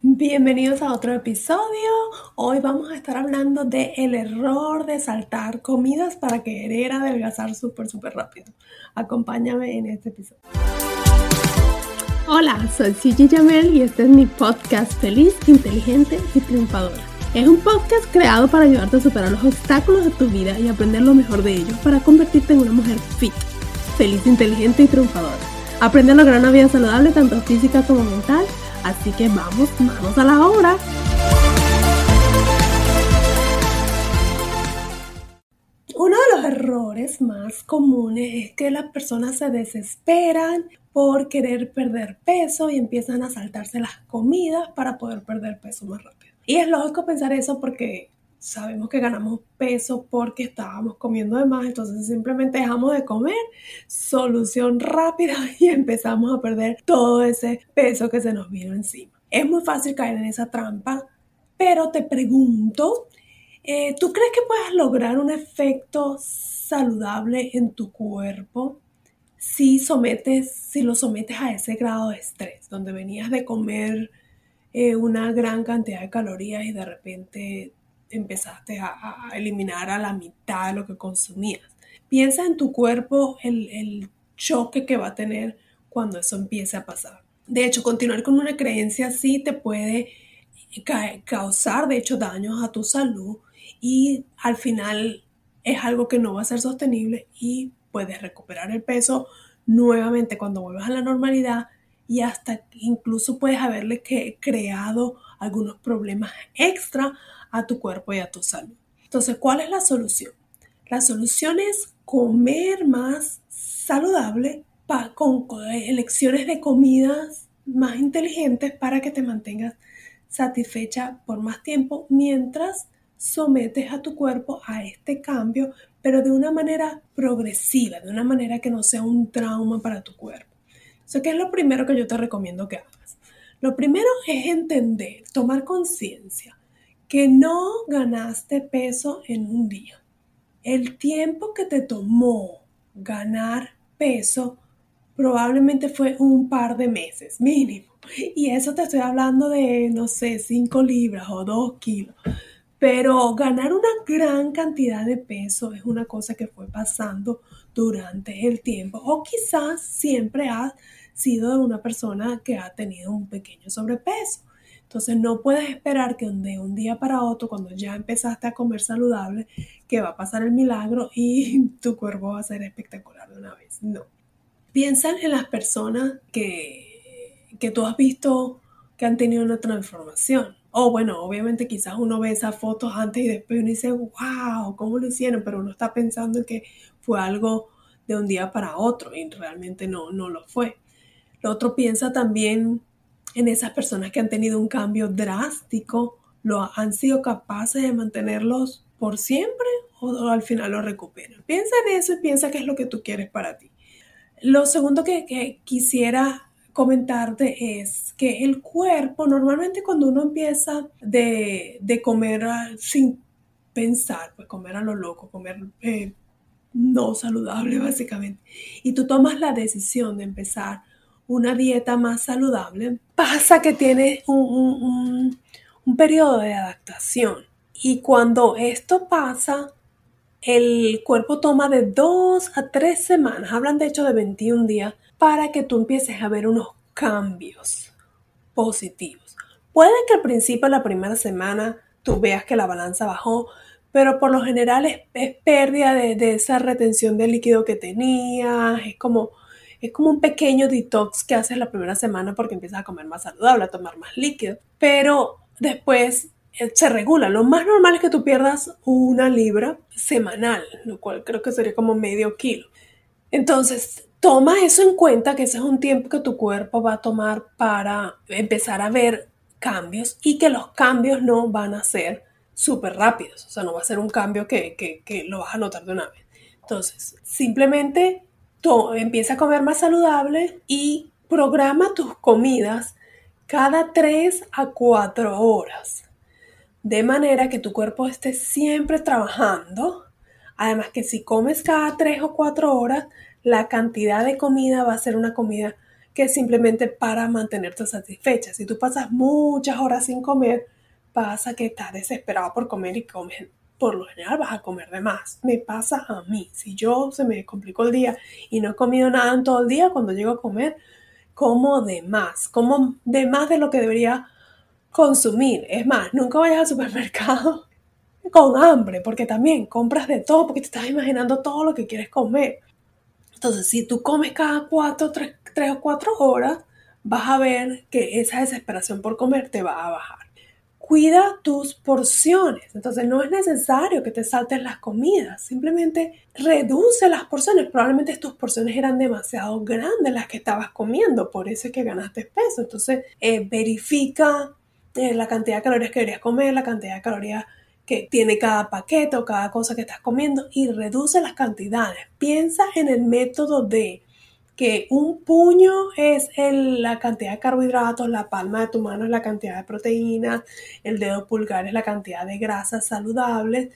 Bienvenidos a otro episodio. Hoy vamos a estar hablando de el error de saltar comidas para querer adelgazar súper, súper rápido. Acompáñame en este episodio. Hola, soy Gigi Jamel y este es mi podcast Feliz, Inteligente y Triunfadora. Es un podcast creado para ayudarte a superar los obstáculos de tu vida y aprender lo mejor de ellos para convertirte en una mujer fit, feliz, inteligente y triunfadora. Aprende a lograr una vida saludable tanto física como mental Así que vamos, vamos a la obra. Uno de los errores más comunes es que las personas se desesperan por querer perder peso y empiezan a saltarse las comidas para poder perder peso más rápido. Y es lógico pensar eso porque sabemos que ganamos peso porque estábamos comiendo de más, entonces simplemente dejamos de comer, solución rápida y empezamos a perder todo ese peso que se nos vino encima. Es muy fácil caer en esa trampa, pero te pregunto, eh, ¿tú crees que puedes lograr un efecto saludable en tu cuerpo si sometes, si lo sometes a ese grado de estrés, donde venías de comer eh, una gran cantidad de calorías y de repente empezaste a, eliminar a la mitad de lo que consumías. Piensa en tu cuerpo el, el choque que va a tener cuando eso empiece a pasar. De hecho, continuar con una creencia así te puede causar, de hecho, daños a tu salud y al final es algo que no va a ser sostenible y puedes recuperar el peso nuevamente cuando vuelvas a la normalidad y hasta incluso puedes haberle creado algunos problemas extra a tu cuerpo y a tu salud. Entonces, ¿cuál es la solución? La solución es comer más saludable con elecciones de comidas más inteligentes para que te mantengas satisfecha por más tiempo mientras sometes a tu cuerpo a este cambio, pero de una manera progresiva, de una manera que no sea un trauma para tu cuerpo. Eso ¿qué es lo primero que yo te recomiendo que hagas? Lo primero es entender, tomar conciencia que no ganaste peso en un día. El tiempo que te tomó ganar peso probablemente fue un par de meses mínimo. Y eso te estoy hablando de, no sé, 5 libras o 2 kilos. Pero ganar una gran cantidad de peso es una cosa que fue pasando durante el tiempo. O quizás siempre has sido una persona que ha tenido un pequeño sobrepeso. Entonces no puedes esperar que de un día para otro, cuando ya empezaste a comer saludable, que va a pasar el milagro y tu cuerpo va a ser espectacular de una vez. No. Piensa en las personas que, que tú has visto que han tenido una transformación. O bueno, obviamente quizás uno ve esas fotos antes y después uno dice, wow, ¿cómo lo hicieron? Pero uno está pensando que fue algo de un día para otro y realmente no, no lo fue. Lo otro piensa también en esas personas que han tenido un cambio drástico, lo han sido capaces de mantenerlos por siempre o, al final lo recuperan. Piensa en eso y piensa qué es lo que tú quieres para ti. Lo segundo que, quisiera comentarte es que el cuerpo, normalmente cuando uno empieza de, comer sin pensar, pues comer a lo loco, comer eh, no saludable básicamente, y tú tomas la decisión de empezar una dieta más saludable, pasa que tienes un, periodo de adaptación. Y cuando esto pasa, el cuerpo toma de dos a tres semanas, hablan de hecho de 21 días, para que tú empieces a ver unos cambios positivos. Puede que al principio, la primera semana, tú veas que la balanza bajó, pero por lo general es, pérdida de, de, esa retención de líquido que tenías, es como es como un pequeño detox que haces la primera semana porque empiezas a comer más saludable, a tomar más líquido. Pero después eh, se regula. Lo más normal es que tú pierdas una libra semanal, lo cual creo que sería como medio kilo. Entonces, toma eso en cuenta, que ese es un tiempo que tu cuerpo va a tomar para empezar a ver cambios y que los cambios no van a ser súper rápidos, o sea, no va a ser un cambio que, que, lo vas a notar de una vez. Entonces, simplemente empieza a comer más saludable y programa tus comidas cada 3 a 4 horas, de manera que tu cuerpo esté siempre trabajando. Además que si comes cada 3 o 4 horas, la cantidad de comida va a ser una comida que es simplemente para mantenerte satisfecha. Si tú pasas muchas horas sin comer, pasa que estás desesperado por comer y comes, por lo general vas a comer de más. Me pasa a mí. Si yo se me complicó el día y no he comido nada en todo el día, cuando llego a comer, como de más, como de más de lo que debería consumir. Es más, nunca vayas al supermercado con hambre, porque también compras de todo, porque te estás imaginando todo lo que quieres comer. Entonces, si tú comes cada cuatro, tres, tres o cuatro horas, vas a ver que esa desesperación por comer te va a bajar. Cuida tus porciones. Entonces no es necesario que te saltes las comidas. Simplemente reduce las porciones. Probablemente tus porciones eran demasiado grandes las que estabas comiendo. Por eso es que ganaste peso. Entonces eh, verifica eh, la cantidad de calorías que deberías comer, la cantidad de calorías que tiene cada paquete o cada cosa que estás comiendo y reduce las cantidades. Piensa en el método de que un puño es la cantidad de carbohidratos, la palma de tu mano es la cantidad de proteínas, el dedo pulgar es la cantidad de grasas saludables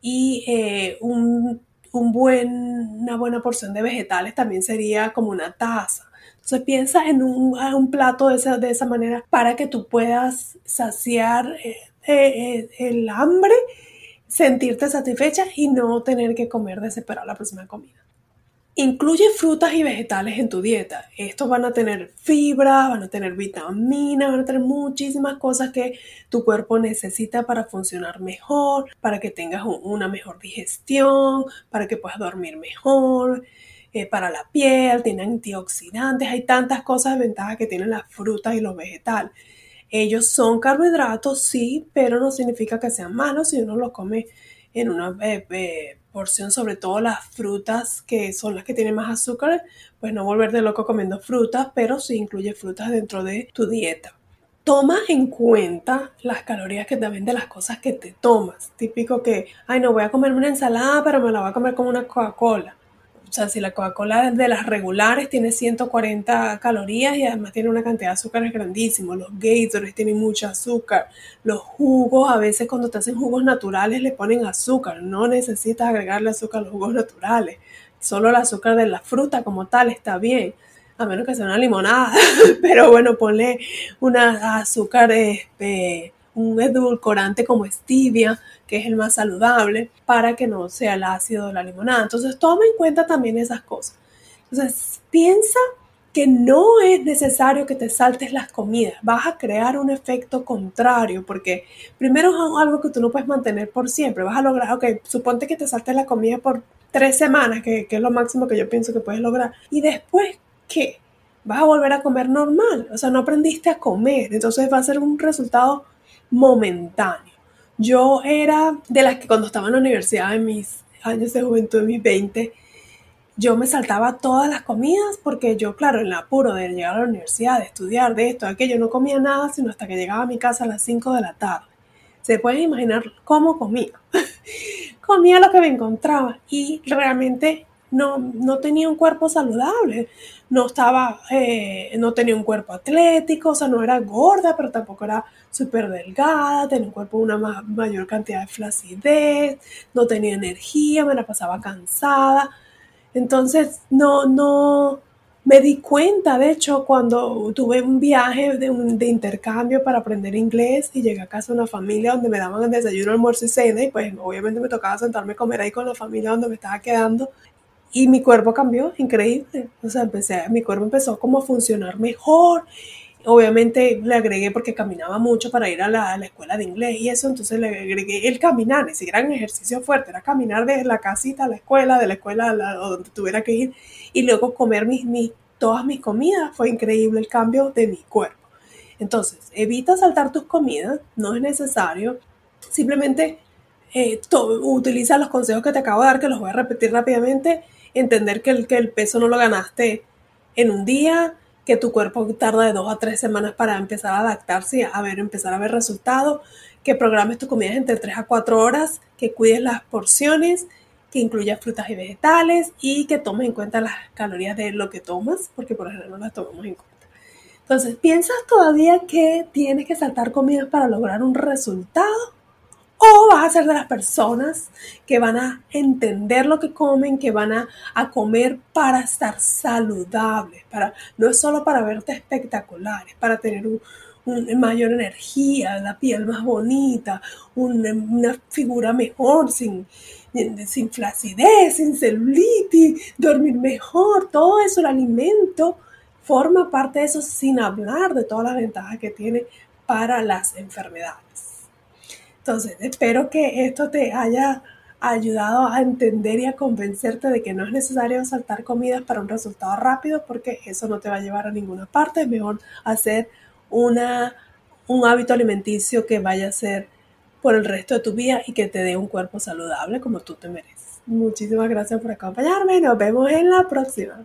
y eh, un, una buena porción de vegetales también sería como una taza. Entonces piensa en un, plato de esa, de esa, manera para que tú puedas saciar eh, eh, el hambre, sentirte satisfecha y no tener que comer desesperado la próxima comida. Incluye frutas y vegetales en tu dieta. Estos van a tener fibra, van a tener vitaminas, van a tener muchísimas cosas que tu cuerpo necesita para funcionar mejor, para que tengas una mejor digestión, para que puedas dormir mejor, eh, para la piel, tienen antioxidantes, hay tantas cosas de ventaja que tienen las frutas y los vegetales. Ellos son carbohidratos, sí, pero no significa que sean malos si uno los come en una eh, eh, porción, sobre todo las frutas que son las que tienen más azúcar, pues no volverte loco comiendo frutas, pero sí incluye frutas dentro de tu dieta. Toma en cuenta las calorías que también de las cosas que te tomas. Típico que, ay, no voy a comerme una ensalada, pero me la voy a comer como una Coca-Cola o sea, si la Coca-Cola de las regulares tiene 140 calorías y además tiene una cantidad de azúcar grandísimo, los Gatorades tienen mucho azúcar, los jugos, a veces cuando te hacen jugos naturales le ponen azúcar, no necesitas agregarle azúcar a los jugos naturales, solo el azúcar de la fruta como tal está bien, a menos que sea una limonada, pero bueno, ponle una azúcar, este, un edulcorante como stevia, que es el más saludable, para que no sea el ácido de la limonada. Entonces, toma en cuenta también esas cosas. Entonces, piensa que no es necesario que te saltes las comidas, vas a crear un efecto contrario, porque primero es algo que tú no puedes mantener por siempre, vas a lograr, ok, suponte que te saltes la comida por tres semanas, que, que es lo máximo que yo pienso que puedes lograr, y después, ¿qué? Vas a volver a comer normal, o sea, no aprendiste a comer, entonces va a ser un resultado momentáneo. Yo era de las que cuando estaba en la universidad, en mis años de juventud, en mis 20, yo me saltaba todas las comidas porque yo, claro, en el apuro de llegar a la universidad, de estudiar, de esto, de aquello, no comía nada sino hasta que llegaba a mi casa a las 5 de la tarde. Se pueden imaginar cómo comía. comía lo que me encontraba y realmente no, no tenía un cuerpo saludable, no estaba, eh, no tenía un cuerpo atlético, o sea, no era gorda, pero tampoco era súper delgada, tenía un cuerpo una mayor cantidad de flacidez, no tenía energía, me la pasaba cansada. Entonces, no, no, me di cuenta, de hecho, cuando tuve un viaje de, de, intercambio para aprender inglés y llegué a casa de una familia donde me daban el desayuno, almuerzo y cena y pues obviamente me tocaba sentarme a comer ahí con la familia donde me estaba quedando y mi cuerpo cambió, increíble. O sea, empecé, mi cuerpo empezó como a funcionar mejor. Obviamente le agregué porque caminaba mucho para ir a la, escuela de inglés y eso, entonces le agregué el caminar, siquiera un ejercicio fuerte, era caminar desde la casita a la escuela, de la escuela a donde tuviera que ir y luego comer mis, mis, todas mis comidas. Fue increíble el cambio de mi cuerpo. Entonces, evita saltar tus comidas, no es necesario. Simplemente eh, utiliza los consejos que te acabo de dar, que los voy a repetir rápidamente entender que el, que el peso no lo ganaste en un día, que tu cuerpo tarda de dos a tres semanas para empezar a adaptarse y a ver, empezar a ver resultados, que programes tus comidas entre tres a cuatro horas, que cuides las porciones, que incluyas frutas y vegetales y que tomes en cuenta las calorías de lo que tomas, porque por ejemplo no las tomamos en cuenta. Entonces, ¿piensas todavía que tienes que saltar comidas para lograr un resultado? O vas a ser de las personas que van a entender lo que comen, que van a, comer para estar saludables, para, no es solo para verte espectaculares, para tener un, mayor energía, la piel más bonita, una figura mejor, sin, sin flacidez, sin celulitis, dormir mejor, todo eso, el alimento forma parte de eso sin hablar de todas las ventajas que tiene para las enfermedades. Entonces, espero que esto te haya ayudado a entender y a convencerte de que no es necesario saltar comidas para un resultado rápido porque eso no te va a llevar a ninguna parte. Es mejor hacer una, un hábito alimenticio que vaya a ser por el resto de tu vida y que te dé un cuerpo saludable como tú te mereces. Muchísimas gracias por acompañarme nos vemos en la próxima.